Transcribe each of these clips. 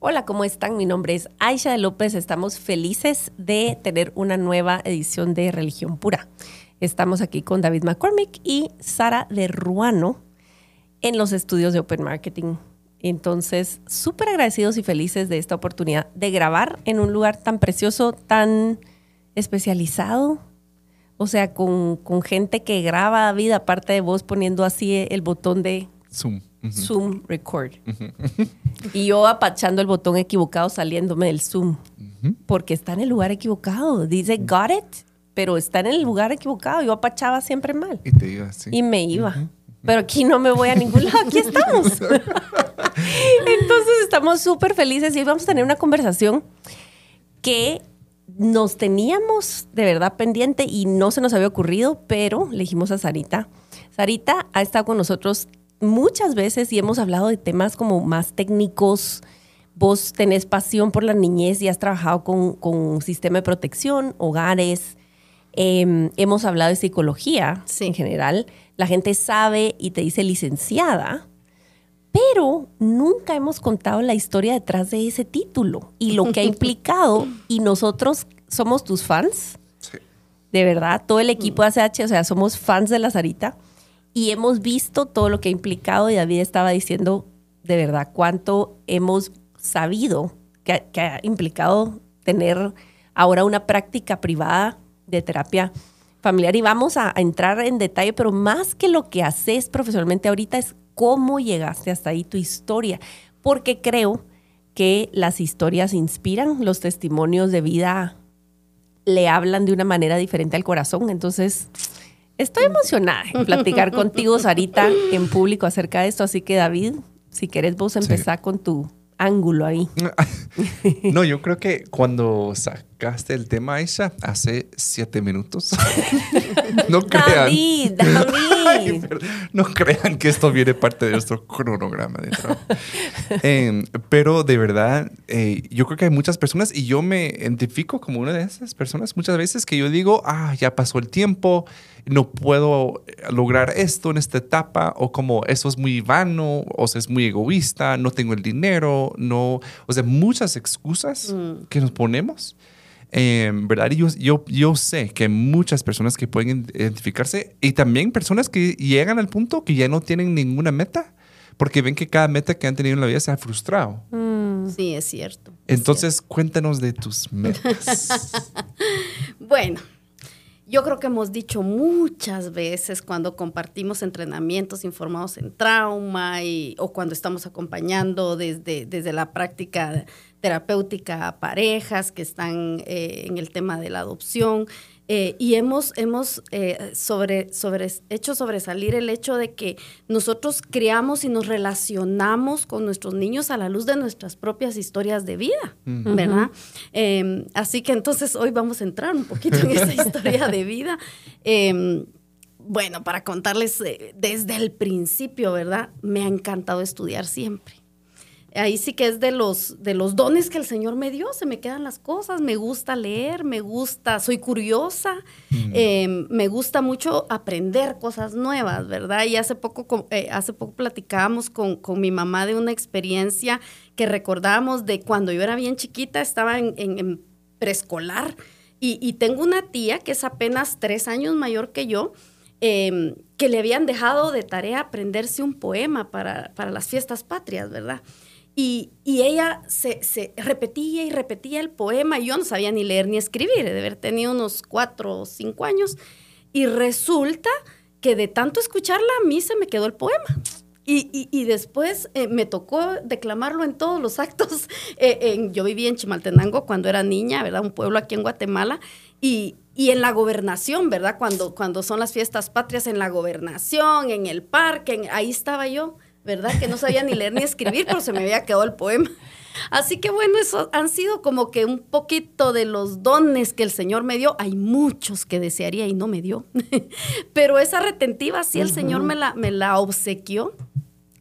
Hola, ¿cómo están? Mi nombre es Aisha de López. Estamos felices de tener una nueva edición de Religión Pura. Estamos aquí con David McCormick y Sara de Ruano en los estudios de Open Marketing entonces, súper agradecidos y felices de esta oportunidad de grabar en un lugar tan precioso, tan especializado. O sea, con, gente que graba vida aparte de vos poniendo así el botón de Zoom. Zoom Record. Y yo apachando el botón equivocado saliéndome del Zoom. Porque está en el lugar equivocado. Dice, got it, pero está en el lugar equivocado. Yo apachaba siempre mal. Y te iba, sí. Y me iba. Pero aquí no me voy a ningún lado. Aquí estamos. Entonces estamos súper felices y vamos a tener una conversación que nos teníamos de verdad pendiente y no se nos había ocurrido, pero le dijimos a Sarita. Sarita ha estado con nosotros muchas veces y hemos hablado de temas como más técnicos. Vos tenés pasión por la niñez y has trabajado con, con sistema de protección, hogares. Em, hemos hablado de psicología en general. La gente sabe y te dice licenciada, pero nunca hemos contado la historia detrás de ese título y lo que ha implicado. y nosotros somos tus fans. Sí. De verdad, todo el equipo de ACH, o sea, somos fans de la Sarita y hemos visto todo lo que ha implicado y David estaba diciendo de verdad cuánto hemos sabido que, ha implicado tener ahora una práctica privada de terapia familiar y vamos a, a, entrar en detalle, pero más que lo que haces profesionalmente ahorita es cómo llegaste hasta ahí, tu historia, porque creo que las historias inspiran, los testimonios de vida le hablan de una manera diferente al corazón. Entonces, estoy emocionada en platicar contigo, Sarita, en público acerca de esto. Así que, David, si querés vos empezar con tu ángulo ahí. No, yo creo que cuando sacaste el tema, Aisha, hace siete minutos. no crean. David, David. no crean que esto viene parte de nuestro cronograma de trabajo. Em, pero de verdad, eh, yo creo que hay muchas personas y yo me identifico como una de esas personas muchas veces que yo digo, ah, ya pasó el tiempo, no puedo lograr esto en esta etapa, o como eso es muy vano, o sea, es muy egoísta, no tengo el dinero, no, o sea, muchas excusas mm. que nos ponemos. Eh, ¿Verdad? Y yo, yo, yo sé que hay muchas personas que pueden identificarse y también personas que llegan al punto que ya no tienen ninguna meta porque ven que cada meta que han tenido en la vida se ha frustrado. Mm. Sí, es cierto. Entonces, cuéntanos de tus metas. bueno, yo creo que hemos dicho muchas veces cuando compartimos entrenamientos informados en trauma y, o cuando estamos acompañando desde, desde la práctica terapéutica a parejas que están eh, en el tema de la adopción. Eh, y hemos, hemos eh, sobre, sobre, hecho sobresalir el hecho de que nosotros criamos y nos relacionamos con nuestros niños a la luz de nuestras propias historias de vida, ¿verdad? Em, así que entonces hoy vamos a entrar un poquito en esa historia de vida. Em, bueno, para contarles desde el principio, ¿verdad? Me ha encantado estudiar siempre ahí sí que es de los, de los dones que el Señor me dio, se me quedan las cosas, me gusta leer, me gusta, soy curiosa, mm. em, me gusta mucho aprender cosas nuevas, ¿verdad? Y hace poco, eh, hace poco platicábamos con, mi mamá de una experiencia que recordamos de cuando yo era bien chiquita, estaba en, preescolar y, tengo una tía que es apenas tres años mayor que yo, em, que le habían dejado de tarea aprenderse un poema para, para las fiestas patrias, ¿verdad? Y, ella se, repetía y repetía el poema. Y yo no sabía ni leer ni escribir, de haber tenido unos cuatro o cinco años. Y resulta que de tanto escucharla, a mí se me quedó el poema. Y, después eh, me tocó declamarlo en todos los actos. Eh, yo vivía en Chimaltenango cuando era niña, ¿verdad? Un pueblo aquí en Guatemala. Y, en la gobernación, ¿verdad? Cuando, cuando son las fiestas patrias, en la gobernación, en el parque, ahí estaba yo ¿verdad? Que no sabía ni leer ni escribir, pero se me había quedado el poema. Así que bueno, eso han sido como que un poquito de los dones que el Señor me dio. Hay muchos que desearía y no me dio. Pero esa retentiva sí el Señor me la, me la obsequió.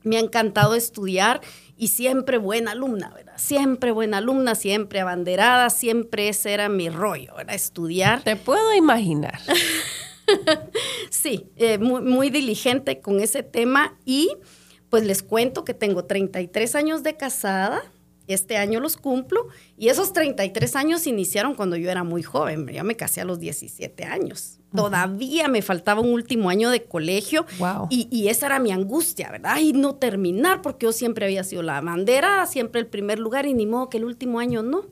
Me ha encantado estudiar y siempre buena alumna, ¿verdad? Siempre buena alumna, siempre abanderada, siempre ese era mi rollo, ¿verdad? Estudiar. Te puedo imaginar. sí, eh, muy, muy diligente con ese tema y pues les cuento que tengo 33 años de casada, este año los cumplo y esos 33 años iniciaron cuando yo era muy joven, ya me casé a los 17 años. Todavía me faltaba un último año de colegio y, y, esa era mi angustia, ¿verdad? Y no terminar porque yo siempre había sido la bandera, siempre el primer lugar y ni modo que el último año no.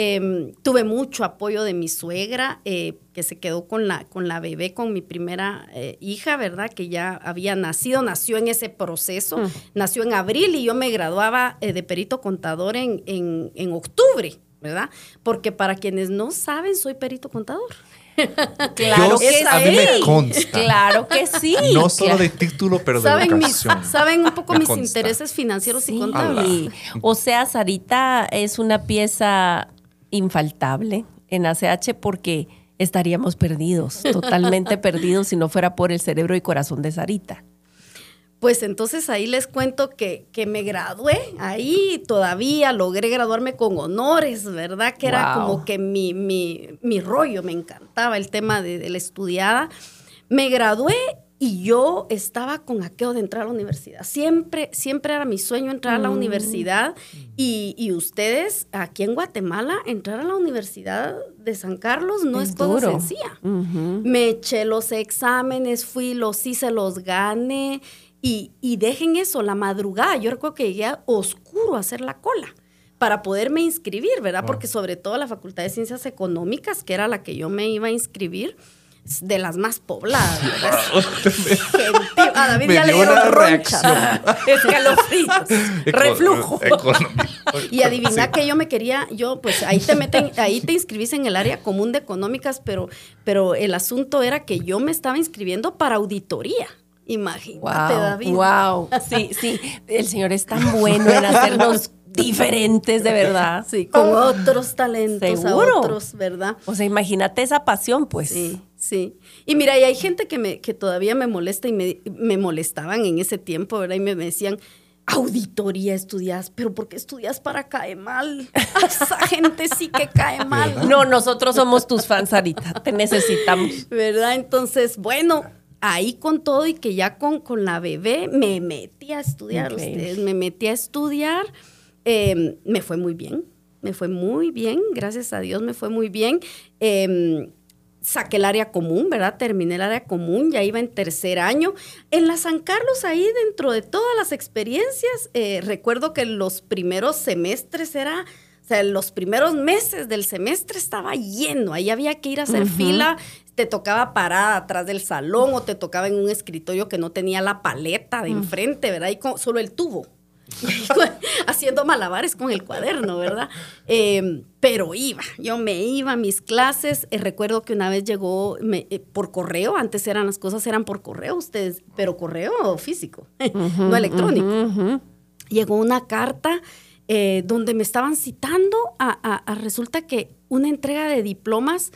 Em, tuve mucho apoyo de mi suegra, eh, que se quedó con la, con la bebé, con mi primera eh, hija, ¿verdad? Que ya había nacido, nació en ese proceso, mm. nació en abril y yo me graduaba eh, de perito contador en, en, octubre, ¿verdad? Porque para quienes no saben, soy perito contador. Claro que sí. Claro que sí. No solo de título, pero de ¿Saben vocación. saben un poco mis intereses financieros y contables. O sea, Sarita es una pieza infaltable en ACH porque estaríamos perdidos, totalmente perdidos si no fuera por el cerebro y corazón de Sarita. Pues entonces ahí les cuento que, que, me gradué, ahí todavía logré graduarme con honores, ¿verdad? Que era como que mi, mi, mi, rollo, me encantaba el tema de, de la estudiada. Me gradué y yo estaba con aquello de entrar a la universidad. Siempre, siempre era mi sueño entrar a la mm. universidad. Y, ustedes, aquí en Guatemala, entrar a la Universidad de San Carlos no es, todo sencilla. Me eché los exámenes, fui, los hice, los gané. Y, y dejen eso, la madrugada. Yo recuerdo que llegué a oscuro a hacer la cola para poderme inscribir, ¿verdad? Porque sobre todo la Facultad de Ciencias Económicas, que era la que yo me iba a inscribir, de las más pobladas. a David ya le dieron ronchas, escalofríos, reflujo. y adivina que yo me quería, yo pues ahí te meten, ahí te inscribís en el área común de económicas, pero, pero el asunto era que yo me estaba inscribiendo para auditoría. Imagínate, David. Wow, sí, sí. El señor es tan bueno en hacernos diferentes de verdad. Sí, con otros talentos ¿Seguro? otros, ¿verdad? O sea, imagínate esa pasión, pues. Sí, sí. Y mira, y hay gente que, me, que todavía me molesta y me, me molestaban en ese tiempo, ¿verdad? Y me, decían, auditoría estudias, pero ¿por qué estudias para caer mal? Esa gente sí que cae mal. No, nosotros somos tus fans, Sarita, te necesitamos. ¿Verdad? Entonces, bueno, ahí con todo y que ya con, con la bebé me metí a estudiar, ustedes, me metí a estudiar. Em, me fue muy bien, me fue muy bien, gracias a Dios me fue muy bien. Em, saqué el área común, ¿verdad? Terminé el área común, ya iba en tercer año. En la San Carlos, ahí dentro de todas las experiencias, eh, recuerdo que los primeros semestres era, o sea, los primeros meses del semestre estaba lleno, ahí había que ir a hacer fila, te tocaba parar atrás del salón o te tocaba en un escritorio que no tenía la paleta de enfrente, ¿verdad? Y solo el tubo. haciendo malabares con el cuaderno, ¿verdad? Em, pero iba, yo me iba a mis clases. Eh, recuerdo que una vez llegó eh, por correo, antes eran las cosas eran por correo, ustedes, pero correo físico, no electrónico. Llegó una carta eh, donde me estaban citando a resulta que una entrega de diplomas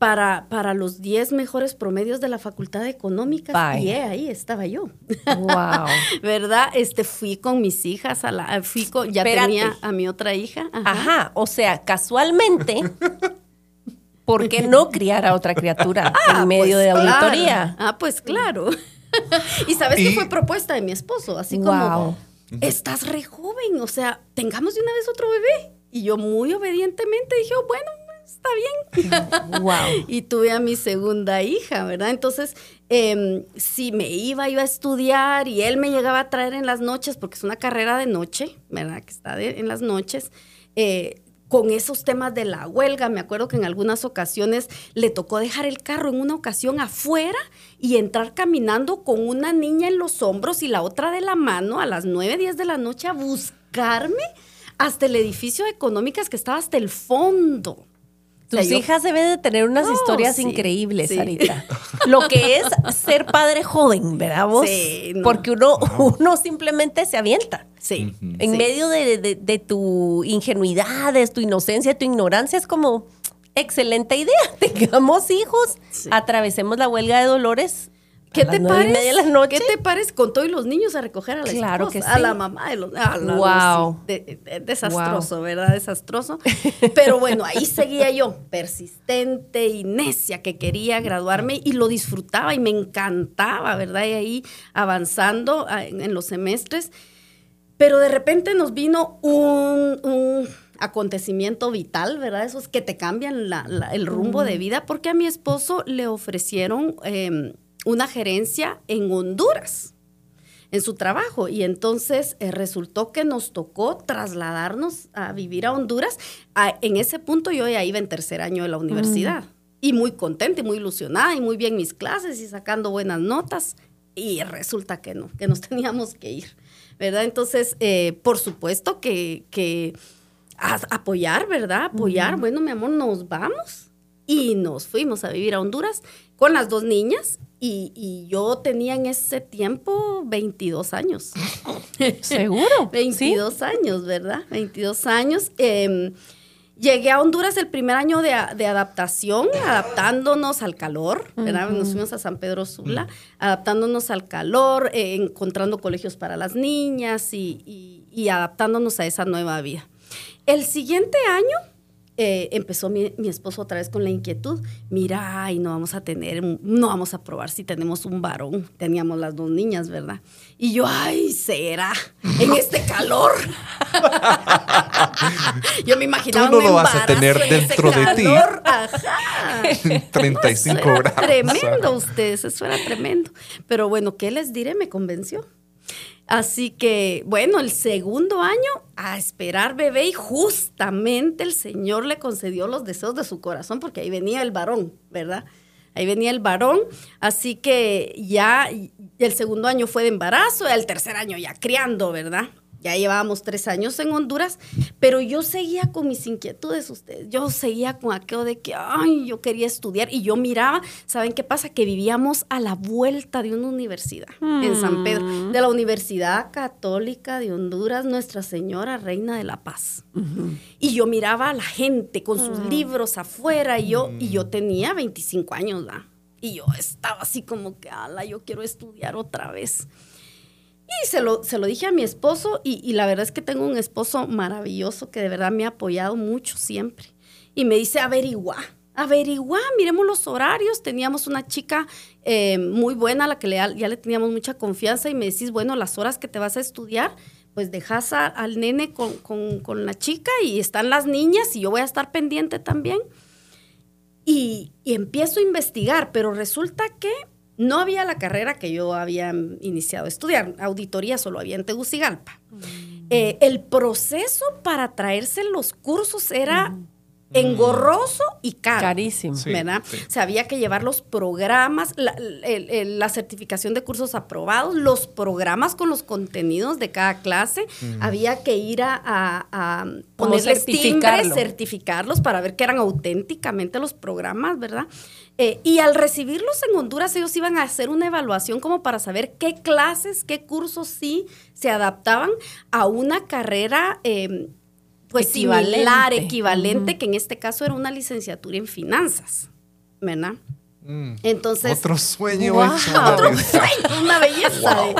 para, para los 10 mejores promedios de la Facultad de Económicas y ahí estaba yo. Wow. ¿Verdad? Este fui con mis hijas a la fui con, ya tenía a mi otra hija. Ajá. o sea, casualmente ¿por qué no criar a otra criatura ah, en medio pues de auditoría? Ah, pues claro. y sabes que fue propuesta de mi esposo, así como estás re joven, o sea, tengamos de una vez otro bebé. Y yo muy obedientemente dije, oh, bueno, está bien. Wow. y tuve a mi segunda hija, ¿verdad? Entonces, eh, si me iba, iba a estudiar y él me llegaba a traer en las noches, porque es una carrera de noche, ¿verdad? Que está en las noches. Eh, con esos temas de la huelga. Me acuerdo que en algunas ocasiones le tocó dejar el carro en una ocasión afuera y entrar caminando con una niña en los hombros y la otra de la mano a las 9, 10 de la noche a buscarme hasta el edificio de económicas que estaba hasta el fondo Tus yo- hijas deben de tener unas historias sí, increíbles, sí. Sarita. Lo que es ser padre joven, ¿verdad vos? Sí, no. Porque uno, uno simplemente se avienta. Sí. En sí. medio de, de- de tu ingenuidad, de tu inocencia, tu ignorancia, es como excelente idea. Tengamos hijos, Sí. atravesemos la huelga de Dolores. ¿Qué a te media de la noche. ¿Qué te parece con todos los niños a recoger a la Claro esposa, que a sí. la mamá de los a la- Wow. sí, de- de- desastroso, ¿verdad? Desastroso. Pero bueno, ahí seguía yo, persistente y necia que quería graduarme y lo disfrutaba y me encantaba, ¿verdad? Y ahí avanzando ah, en, en los semestres. Pero de repente nos vino un, un acontecimiento vital, ¿verdad? Esos que te cambian la- la- el rumbo de vida, porque a mi esposo le ofrecieron eh, una gerencia en Honduras, en su trabajo. Y entonces eh, resultó que nos tocó trasladarnos a vivir a Honduras. A- en ese punto yo ya iba en tercer año de la universidad. Y muy contenta y muy ilusionada y muy bien mis clases y sacando buenas notas. Y resulta que no, que nos teníamos que ir. ¿Verdad? Entonces, eh, por supuesto que, que apoyar, ¿verdad? Apoyar. Bueno, mi amor, nos vamos. Y nos fuimos a vivir a Honduras con las dos niñas. Y, y yo tenía en ese tiempo 22 años. Seguro. 22 años, ¿verdad? 22 años. Eh, llegué a Honduras el primer año de, de adaptación, adaptándonos al calor, ¿verdad? Nos fuimos a San Pedro Sula, adaptándonos al calor, eh, encontrando colegios para las niñas y, y- y adaptándonos a esa nueva vida. El siguiente año eh, empezó mi, mi esposo otra vez con la inquietud, mira, ay, no vamos a tener, no vamos a probar si tenemos un varón. Teníamos las dos niñas, ¿verdad? Y yo, ay, será, en este calor. yo me imaginaba Tú no lo vas a tener dentro de ti. Ajá. 35 Eso era grados. Tremendo ustedes, eso era tremendo. Pero bueno, ¿qué les diré? Me convenció. Así que, bueno, el segundo año a esperar bebé y justamente el Señor le concedió los deseos de su corazón porque ahí venía el varón, ¿verdad? Ahí venía el varón, así que ya el segundo año fue de embarazo, el tercer año ya criando, ¿verdad? Ya llevábamos tres años en Honduras, pero yo seguía con mis inquietudes, ustedes. Yo seguía con aquello de que, ay, yo quería estudiar y yo miraba, ¿saben qué pasa? Que vivíamos a la vuelta de una universidad en San Pedro, de la Universidad Católica de Honduras, Nuestra Señora Reina de la Paz. Y yo miraba a la gente con sus libros afuera y yo, y yo tenía 25 años, ¿verdad? Y yo estaba así como que, ala, yo quiero estudiar otra vez. Y se lo, se lo dije a mi esposo y, y la verdad es que tengo un esposo maravilloso que de verdad me ha apoyado mucho siempre. Y me dice, averigua, averigua, miremos los horarios. Teníamos una chica eh, muy buena a la que le, ya le teníamos mucha confianza y me decís, bueno, las horas que te vas a estudiar, pues dejas al nene con, con- con la chica y están las niñas y yo voy a estar pendiente también. Y empiezo a investigar, pero resulta que no había la carrera que yo había iniciado a estudiar. Auditoría solo había en Tegucigalpa. Eh, el proceso para traerse los cursos era engorroso y caro. Carísimo. Sí. ¿verdad? sí. O sea, había que llevar los programas, la, el- el- la certificación de cursos aprobados, los programas con los contenidos de cada clase. Había que ir a, a- ponerles timbre, certificarlo. certificarlos para ver que eran auténticamente los programas, ¿verdad? Eh, y al recibirlos en Honduras, ellos iban a hacer una evaluación como para saber qué clases, qué cursos sí se adaptaban a una carrera. eh, pues Equivalente. similar, equivalente, que en este caso era una licenciatura en finanzas, ¿verdad? Mm. Entonces, Otro sueño Wow. hecho una otro sueño, una belleza. de-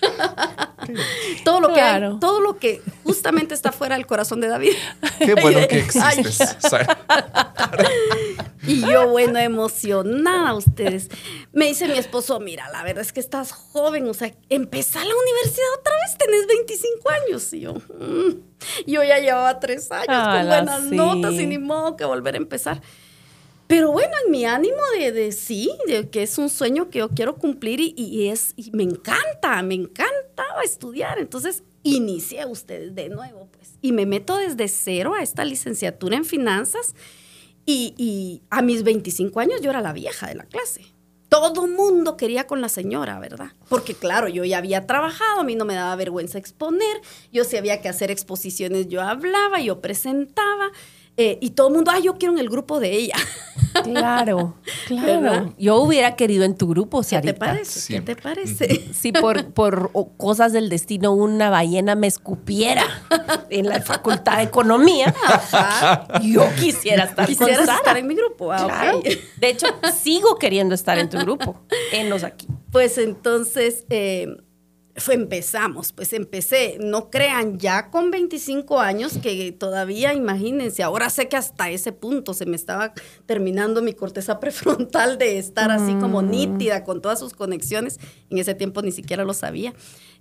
todo lo que Claro. hay- todo lo que justamente está fuera del corazón de David. Qué bueno que existes. Y yo, bueno, emocionada ustedes. Me dice mi esposo, mira, la verdad es que estás joven, o sea, empezar la universidad otra vez, tenés 25 años. Y yo, mm, yo ya llevaba tres años con Ala, buenas sí. notas y ni modo que volver a empezar. Pero bueno, en mi ánimo de, sí, de que es un sueño que yo quiero cumplir y, es, me encanta, me encantaba estudiar. Entonces, inicié ustedes de nuevo, pues. Y me meto desde cero a esta licenciatura en finanzas. Y, y a mis 25 años yo era la vieja de la clase. Todo mundo quería con la señora, ¿verdad? Porque claro, yo ya había trabajado, a mí no me daba vergüenza exponer, yo si había que hacer exposiciones, yo hablaba, yo presentaba. Eh, y todo el mundo, ah, yo quiero en el grupo de ella. Claro, ¿Verdad? claro. Yo hubiera querido en tu grupo, ¿Qué Sarita. te parece? ¿Qué te parece? Si por, por cosas del destino una ballena me escupiera en la facultad de economía, yo quisiera estar Quisieras con Sara. estar en mi grupo. Ah. De hecho, sigo queriendo estar en tu grupo. Enos aquí. Pues entonces eh, fue, empezamos, pues empecé, no crean, ya con 25 años, que todavía, imagínense, ahora sé que hasta ese punto se me estaba terminando mi corteza prefrontal de estar así como nítida con todas sus conexiones. En ese tiempo ni siquiera lo sabía.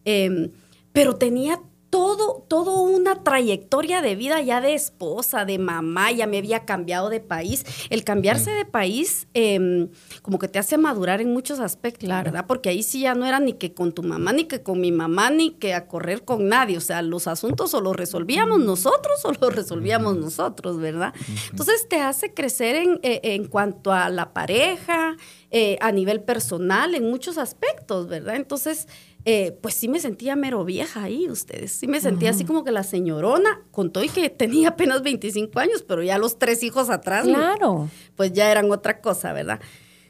Eh, pero tenía todo, todo una trayectoria de vida ya de esposa, de mamá, ya me había cambiado de país. El cambiarse de país eh, como que te hace madurar en muchos aspectos, ¿verdad? Porque ahí sí ya no era ni que con tu mamá, ni que con mi mamá, ni que a correr con nadie. O sea, los asuntos o los resolvíamos nosotros o los resolvíamos nosotros, ¿verdad? Entonces te hace crecer en, eh, en cuanto a la pareja, eh, a nivel personal, en muchos aspectos, ¿verdad? Entonces eh, pues sí me sentía mero vieja ahí, ustedes. Sí me sentía así como que la señorona, con todo y que tenía apenas 25 años, pero ya los tres hijos atrás, ¿no? Claro. pues ya eran otra cosa, ¿verdad?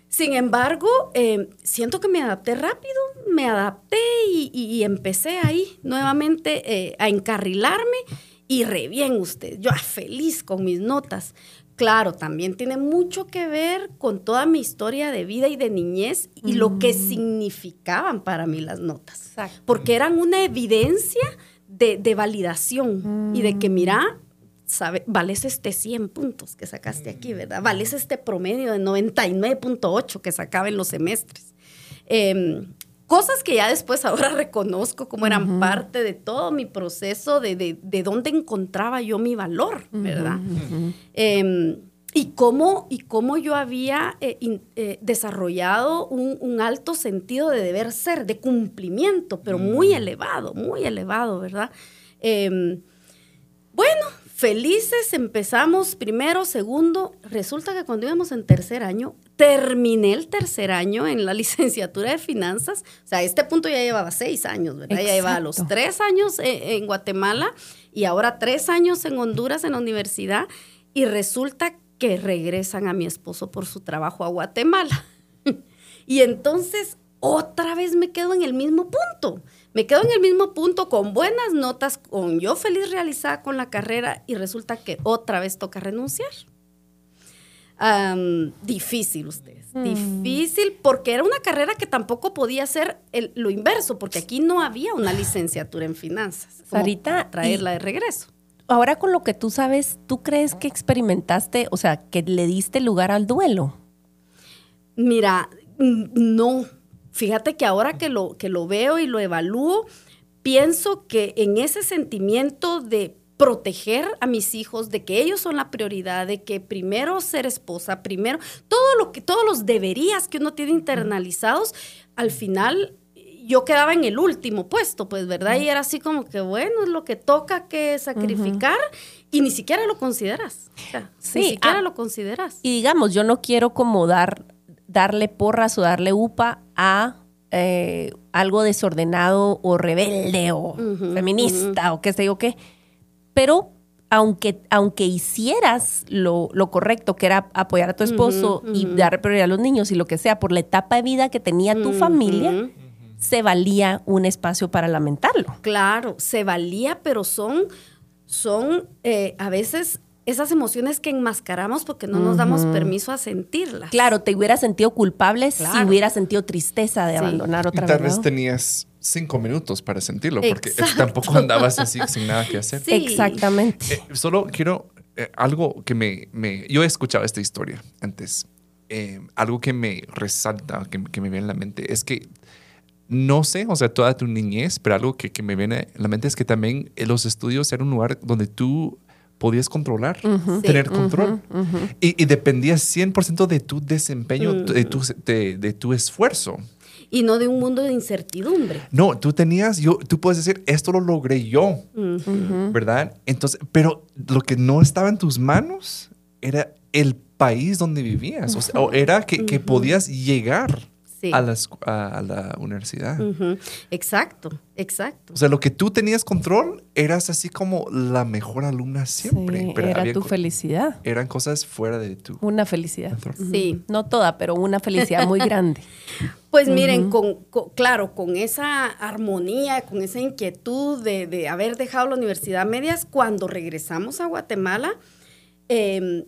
Sin embargo, eh, siento que me adapté rápido, me adapté y, y- y empecé ahí nuevamente eh, a encarrilarme y re bien usted, yo ah, feliz con mis notas. Claro, también tiene mucho que ver con toda mi historia de vida y de niñez y lo que significaban para mí las notas. Exacto. Porque eran una evidencia de, de validación y de que, mira, sabe, vales este 100 puntos que sacaste aquí, ¿verdad? Vales este promedio de 99.8 que sacaba en los semestres. Em, cosas que ya después ahora reconozco como eran parte de todo mi proceso de, de, de dónde encontraba yo mi valor, ¿verdad? Em, y cómo, y cómo yo había eh, in- eh, desarrollado un, un alto sentido de deber ser, de cumplimiento, pero muy elevado, muy elevado, ¿verdad? Em, bueno, felices, empezamos primero, segundo. Resulta que cuando íbamos en tercer año, terminé el tercer año en la licenciatura de finanzas. O sea, a este punto ya llevaba seis años, ¿verdad? Ya llevaba los tres años eh, en Guatemala y ahora tres años en Honduras en la universidad. Y resulta que regresan a mi esposo por su trabajo a Guatemala. y entonces otra vez me quedo en el mismo punto. Me quedo en el mismo punto con buenas notas, con yo feliz realizada con la carrera y resulta que otra vez toca renunciar. Difícil ustedes, difícil porque era una carrera que tampoco podía ser el- lo inverso, porque aquí no había una licenciatura en finanzas. Sarita, para traerla de regreso. Ahora con lo que tú sabes, ¿tú crees que experimentaste, o sea, que le diste lugar al duelo? Mira, mm, no. Fíjate que ahora que lo, que lo veo y lo evalúo, pienso que en ese sentimiento de proteger a mis hijos, de que ellos son la prioridad, de que primero ser esposa, primero, todo lo que, todos los deberías que uno tiene internalizados, al final yo quedaba en el último puesto, pues, ¿verdad? Y era así como que, bueno, es lo que toca que sacrificar y ni siquiera lo consideras. O sea, Sí, ni siquiera ah, lo consideras. Y digamos, yo no quiero como dar, darle porras o darle upa a eh, algo desordenado o rebelde o feminista o qué sé yo qué. Pero aunque, aunque hicieras lo, lo correcto, que era apoyar a tu esposo y dar prioridad a los niños y lo que sea, por la etapa de vida que tenía tu familia, se valía un espacio para lamentarlo. Claro, se valía, pero son, son eh, a veces esas emociones que enmascaramos porque no nos damos permiso a sentirlas. Claro, te hubieras sentido culpable si hubieras sentido tristeza de Sí. abandonar Y otra tal vez. vez ¿no? tenías cinco minutos para sentirlo, porque es- Exacto. tampoco andabas así sin nada que hacer. Sí. Exactamente. Eh, solo quiero eh, algo que me, me- Yo he escuchado esta historia antes. Eh, algo que me resalta, que, que me viene en la mente, es que no sé, o sea, toda tu niñez, pero algo que, que me viene en la mente es que también los estudios eran un lugar donde tú podías controlar, tener Sí. control. y, y dependías 100% de tu desempeño, Ujú. de, tu, de, de tu esfuerzo. Y no de un mundo de incertidumbre. No, tú tenías, yo, tú puedes decir, esto lo logré yo, ¿verdad? Entonces, pero lo que no estaba en tus manos era el país donde vivías, o, sea, o era que, que podías llegar. Sí. a, la, escu- a- a la universidad. Exacto, exacto. O sea, lo que tú tenías control, eras así como la mejor alumna siempre. Sí, pero era había tu felicidad. Eran cosas fuera de tu Una felicidad. control. Sí. No toda, pero una felicidad muy grande. Pues miren, con, con- claro, con esa armonía, con esa inquietud de, de haber dejado la universidad a medias, cuando regresamos a Guatemala, eh,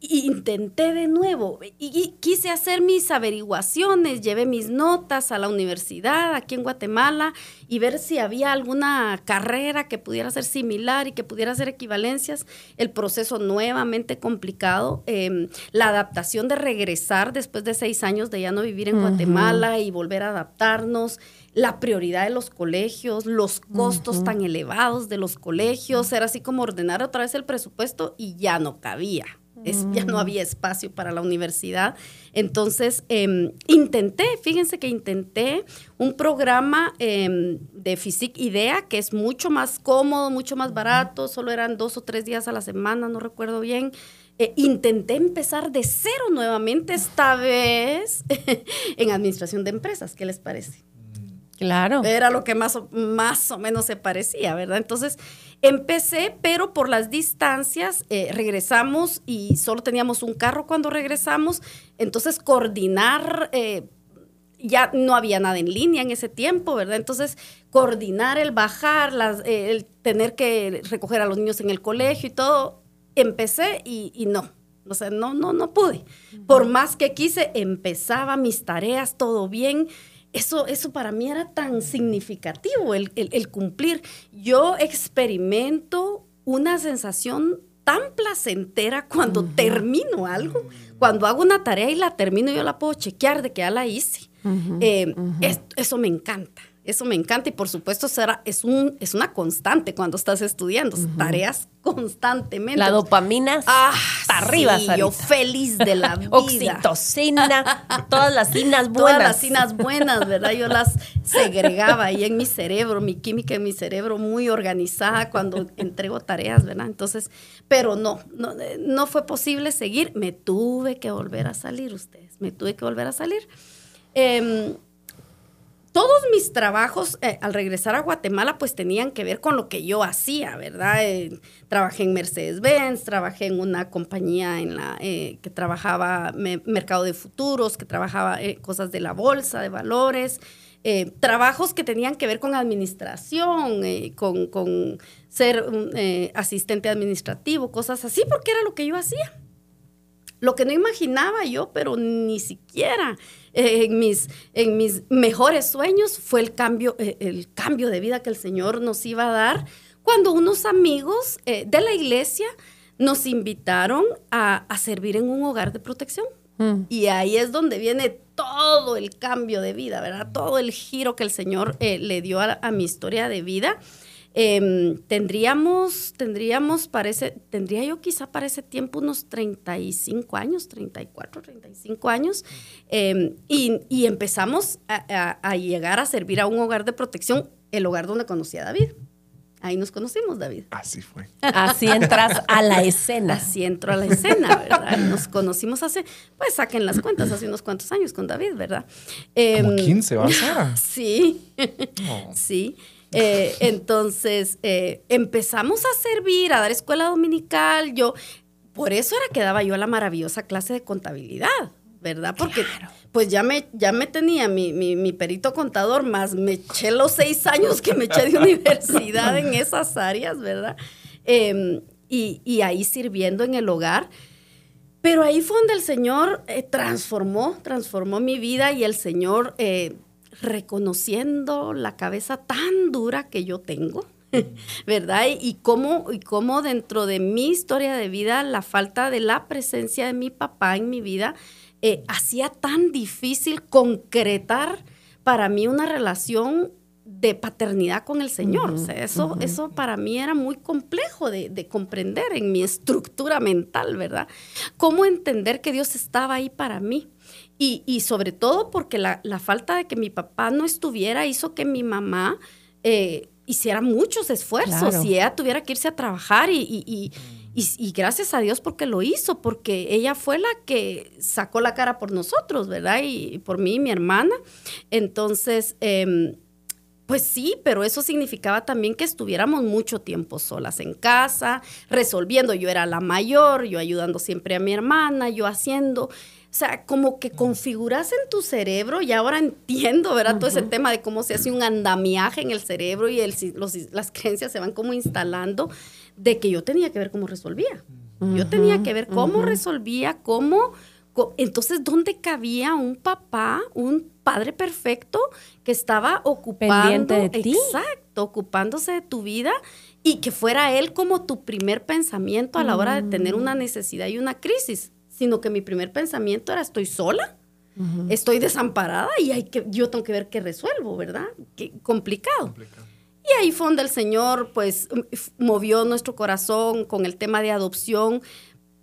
intenté de nuevo y, quise hacer mis averiguaciones, llevé mis notas a la universidad aquí en Guatemala y ver si había alguna carrera que pudiera ser similar y que pudiera hacer equivalencias. El proceso nuevamente complicado, eh, la adaptación de regresar después de seis años de ya no vivir en Guatemala y volver a adaptarnos. La prioridad de los colegios, los costos tan elevados de los colegios, era así como ordenar otra vez el presupuesto y ya no cabía. Es- ya no había espacio para la universidad. Entonces, em, intenté, fíjense que intenté un programa em, de Physique Idea, que es mucho más cómodo, mucho más barato, solo eran dos o tres días a la semana, no recuerdo bien. Eh, intenté empezar de cero nuevamente, esta vez en administración de empresas. ¿Qué les parece? Claro. Era lo que más o, más o menos se parecía, ¿verdad? Entonces empecé, pero por las distancias eh, regresamos y solo teníamos un carro cuando regresamos. Entonces coordinar, eh, ya no había nada en línea en ese tiempo, ¿verdad? Entonces coordinar el bajar, las, eh, el tener que recoger a los niños en el colegio y todo, empecé y, y no. O sea, no, no, no pude. Por más que quise, empezaba mis tareas, todo bien. Eso, eso para mí era tan significativo, el, el- el cumplir. Yo experimento una sensación tan placentera cuando termino algo, cuando hago una tarea y la termino, yo la puedo chequear de que ya la hice. Eh, es- eso me encanta. Eso me encanta y por supuesto será, es, un, es una constante cuando estás estudiando, tareas constantemente. La dopamina Ah, hasta arriba, sí, yo feliz de la vida. Oxitocina, todas las cinas buenas. Todas las cinas buenas, ¿verdad? Yo las segregaba ahí en mi cerebro, mi química en mi cerebro muy organizada cuando entrego tareas, ¿verdad? Entonces, pero no, no, eh, no fue posible seguir. Me tuve que volver a salir, ustedes, me tuve que volver a salir. Em, todos mis trabajos eh, al regresar a Guatemala pues tenían que ver con lo que yo hacía, ¿verdad? Eh, trabajé en Mercedes-Benz, trabajé en una compañía en la, eh, que trabajaba me- mercado de futuros, que trabajaba cosas de la bolsa, de valores, trabajos que tenían que ver con administración, con, ser asistente administrativo, cosas así, porque era lo que yo hacía lo que no imaginaba yo, pero ni siquiera eh, en, mis, en mis mejores sueños fue el cambio, eh, el cambio de vida que el Señor nos iba a dar cuando unos amigos eh, de la iglesia nos invitaron a, a servir en un hogar de protección. Mm. Y ahí es donde viene todo el cambio de vida, ¿verdad? Todo el giro que el Señor eh, le dio a, a mi historia de vida. Em, tendríamos, tendríamos, parece, tendría yo quizá para ese tiempo unos 35 años, 34, 35 años, em, y, y empezamos a, a- a llegar a servir a un hogar de protección, el hogar donde conocí a David. Ahí nos conocimos, David. Así fue. Así entras a la escena. Así entró a la escena, ¿verdad? Nos conocimos hace, pues saquen las cuentas, hace unos cuantos años con David, ¿verdad? Como Em, 15, ¿va, Sara? Sí, No. sí. Eh, entonces eh, empezamos a servir, a dar escuela dominical. Yo, por eso era que daba yo la maravillosa clase de contabilidad, ¿verdad? Porque pues ya me, ya me tenía mi, mi- mi perito contador, más me eché los seis años que me eché de universidad en esas áreas, ¿verdad? Em, y, y ahí sirviendo en el hogar. Pero ahí fue donde el Señor eh, transformó, transformó mi vida y el Señor eh, reconociendo la cabeza tan dura que yo tengo, ¿verdad? Y, cómo, y cómo dentro de mi historia de vida la falta de la presencia de mi papá en mi vida eh, hacía tan difícil concretar para mí una relación de paternidad con el Señor. O sea, eso, eso para mí era muy complejo de, de comprender en mi estructura mental, ¿verdad? Cómo entender que Dios estaba ahí para mí. Y, y sobre todo porque la, la falta de que mi papá no estuviera hizo que mi mamá eh, hiciera muchos esfuerzos Claro. y ella tuviera que irse a trabajar y, y- y- y, gracias a Dios porque lo hizo, porque ella fue la que sacó la cara por nosotros, ¿verdad? Y, por mí y mi hermana. Entonces, em, pues sí, pero eso significaba también que estuviéramos mucho tiempo solas en casa, resolviendo. Yo era la mayor, yo ayudando siempre a mi hermana, yo haciendo. O sea, como que configuras en tu cerebro, y ahora entiendo, ¿verdad? Todo ese tema de cómo se hace un andamiaje en el cerebro y el, las creencias se van como instalando, de que yo tenía que ver cómo resolvía. Yo tenía que ver cómo resolvía, cómo... Entonces, ¿dónde cabía un papá, un padre perfecto que estaba ocupando... de ti. Exacto, ocupándose de tu vida y que fuera él como tu primer pensamiento a la hora de tener una mm. necesidad y una crisis sino que mi primer pensamiento era estoy sola, estoy desamparada y hay que, yo tengo que ver qué resuelvo, ¿verdad? Qué complicado. Y ahí fue donde el Señor pues movió nuestro corazón con el tema de adopción.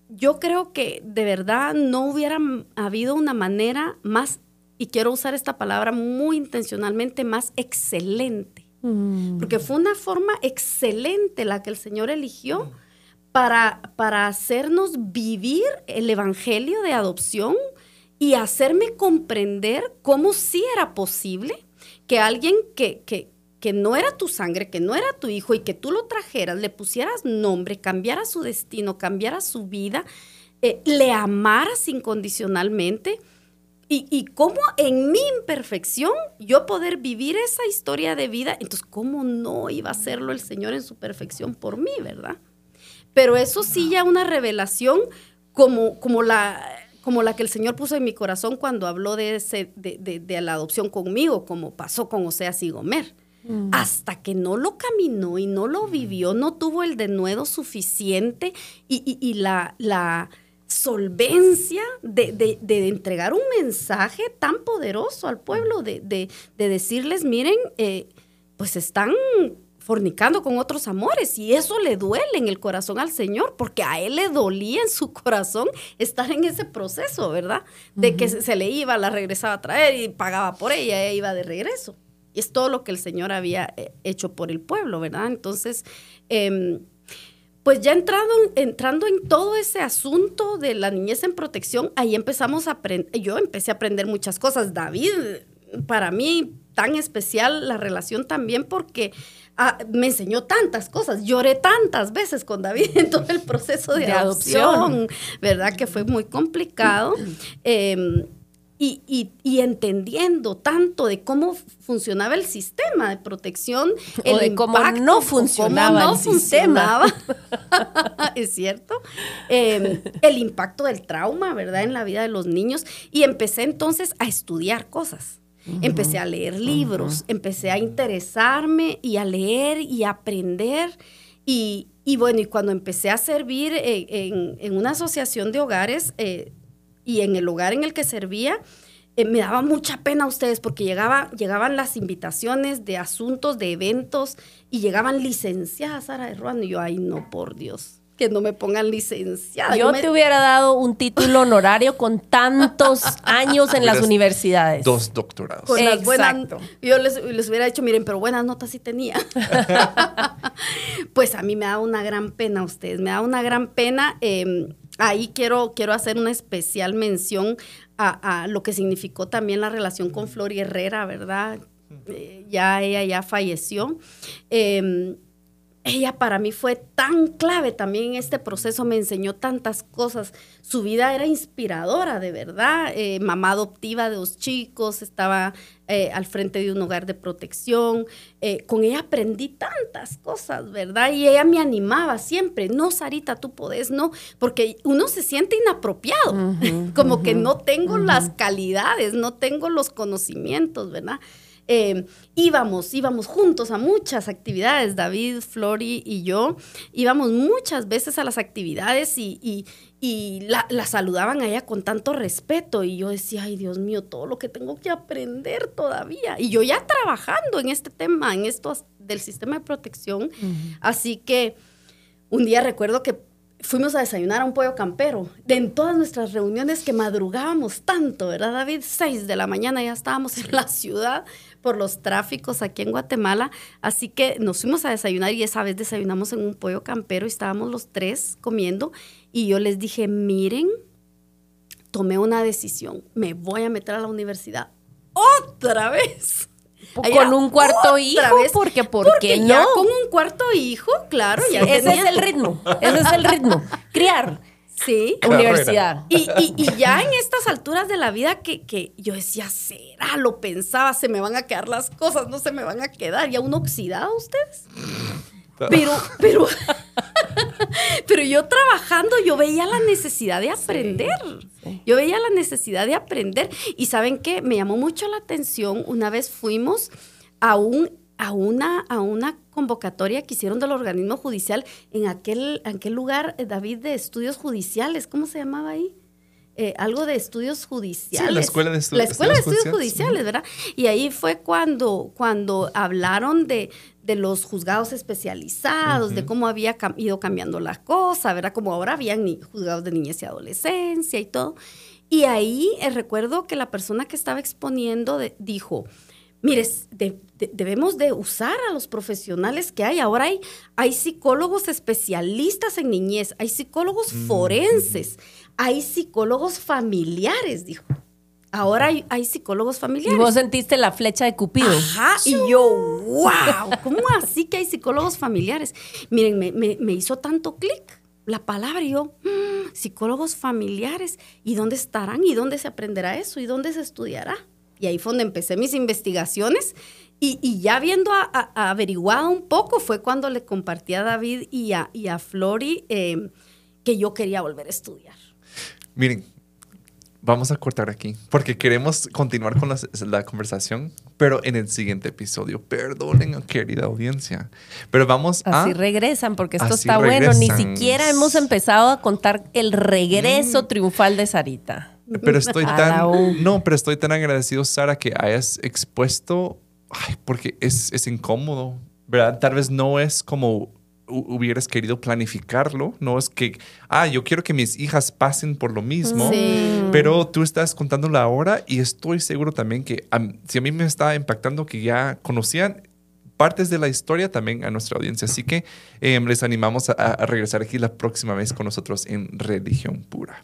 Yo creo que de verdad no hubiera habido una manera más, y quiero usar esta palabra muy intencionalmente, más excelente. Mm. Porque fue una forma excelente la que el Señor eligió para, para hacernos vivir el Evangelio de adopción y hacerme comprender cómo sí era posible que alguien que, que, que no era tu sangre, que no era tu hijo y que tú lo trajeras, le pusieras nombre, cambiara su destino, cambiara su vida, eh, le amaras incondicionalmente. Y, y, cómo en mi imperfección yo poder vivir esa historia de vida, entonces cómo no iba a hacerlo el Señor en su perfección por mí, ¿verdad? Pero eso sí ya una revelación como, como, la, como la que el Señor puso en mi corazón cuando habló de, ese, de, la adopción conmigo, como pasó con Oseas y Gomer. Mm. Hasta que no lo caminó y no lo vivió, no tuvo el denuedo suficiente y, la, la solvencia de, entregar un mensaje tan poderoso al pueblo, de, decirles, miren, eh, pues están fornicando con otros amores y eso le duele en el corazón al Señor porque a él le dolía en su corazón estar en ese proceso, ¿verdad? De que se, le iba, la regresaba a traer y pagaba por ella, ella iba de regreso. Y es todo lo que el Señor había eh, hecho por el pueblo, ¿verdad? Entonces, em, pues ya entrando, entrando en todo ese asunto de la niñez en protección, ahí empezamos a aprender, yo empecé a aprender muchas cosas. David, para mí, tan especial la relación también porque Ah, me enseñó tantas cosas, lloré tantas veces con David en todo el proceso de, adopción, ¿verdad? Que fue muy complicado. Em, y, entendiendo tanto de cómo funcionaba el sistema de protección, o de cómo no funcionaba no el funcionaba, es cierto, em, el impacto del trauma, ¿verdad? En la vida de los niños. Y empecé entonces a estudiar cosas Empecé a leer libros, empecé a interesarme y a leer y a aprender. Y, bueno, y cuando empecé a servir en, una asociación de hogares eh, y en el hogar en el que servía, eh, me daba mucha pena a ustedes porque llegaba, llegaban las invitaciones de asuntos, de eventos, y llegaban licenciadas, Sara de Ruano, y yo, ay, no, por Dios que no me pongan licenciada. Yo, te hubiera dado un título honorario con tantos años en las universidades. Dos doctorados. Exacto. yo les, hubiera dicho, miren, pero buenas notas sí tenía. pues a mí me da una gran pena a ustedes, me da una gran pena. Em, ahí quiero, quiero hacer una especial mención a, lo que significó también la relación con Flor Herrera, ¿verdad? Eh, ya ella ya falleció. Eh, ella para mí fue tan clave también en este proceso, me enseñó tantas cosas. Su vida era inspiradora, de verdad. Eh, mamá adoptiva de dos chicos, estaba eh, al frente de un hogar de protección. Eh, con ella aprendí tantas cosas, ¿verdad? Y ella me animaba siempre, no, Sarita, tú podés, no, porque uno se siente inapropiado, como que no tengo las calidades, no tengo los conocimientos, ¿verdad? Eh, íbamos, íbamos juntos a muchas actividades, David, Flori y yo, íbamos muchas veces a las actividades y, la, saludaban a ella con tanto respeto y yo decía, ay Dios mío, todo lo que tengo que aprender todavía. Y yo ya trabajando en este tema, en esto del sistema de protección, así que un día recuerdo que fuimos a desayunar a un pollo campero. De en todas nuestras reuniones que madrugábamos tanto, ¿verdad, David? Seis de la mañana ya estábamos en la ciudad por los tráficos aquí en Guatemala. Así que nos fuimos a desayunar y esa vez desayunamos en un pollo campero y estábamos los tres comiendo. Y yo les dije, miren, tomé una decisión, me voy a meter a la universidad otra vez. Con un cuarto hijo, porque ¿por qué no? Ya con un cuarto hijo, claro, ya Ese es el ritmo, ese es el ritmo. Criar. Sí. Universidad. Y, ya en estas alturas de la vida que, yo decía, será, lo pensaba, se me van a quedar las cosas, no se me van a quedar. ¿Ya uno oxidado ustedes? Pero, pero, pero yo trabajando, yo veía la necesidad de aprender. Yo veía la necesidad de aprender. Y ¿saben qué? Me llamó mucho la atención. Una vez fuimos a, un, a, una, a una convocatoria que hicieron del organismo judicial en aquel, en aquel lugar, eh, David, de estudios judiciales. ¿Cómo se llamaba ahí? Eh, algo de estudios judiciales. la escuela de, la escuela de estudios judiciales, ¿verdad? Y ahí fue cuando, cuando hablaron de, de los juzgados especializados, de cómo había ido cambiando la cosa, ¿verdad? Como ahora habían ni juzgados de niñez y adolescencia y todo. Y ahí eh, recuerdo que la persona que estaba exponiendo dijo, mire, debemos de usar a los profesionales que hay. Ahora hay, hay psicólogos especialistas en niñez, hay psicólogos forenses, hay psicólogos familiares, dijo. Ahora hay, psicólogos familiares. Y vos sentiste la flecha de Cupido. Ajá, y yo, wow, ¿cómo así que hay psicólogos familiares? Miren, me, hizo tanto clic la palabra y yo, mm, psicólogos familiares, ¿y dónde estarán? ¿Y dónde se aprenderá eso? ¿Y dónde se estudiará? Y ahí fue donde empecé mis investigaciones y, ya viendo averiguado un poco fue cuando le compartí a David y a, y a Flori eh, que yo quería volver a estudiar. Miren, vamos a cortar aquí porque queremos continuar con la, conversación, pero en el siguiente episodio. Perdonen, querida audiencia. Pero vamos a. Así regresan, porque esto está bueno. Ni siquiera hemos empezado a contar el regreso mm. triunfal de Sarita. Pero estoy tan. No, pero estoy tan agradecido, Sara, que hayas expuesto. Ay, porque es, es incómodo, ¿verdad? Tal vez no es como hubieras querido planificarlo, no es que, ah, yo quiero que mis hijas pasen por lo mismo, pero tú estás contándolo ahora y estoy seguro también que si a mí me está impactando que ya conocían partes de la historia también a nuestra audiencia. Así que em, les animamos a regresar aquí la próxima vez con nosotros en Religión Pura.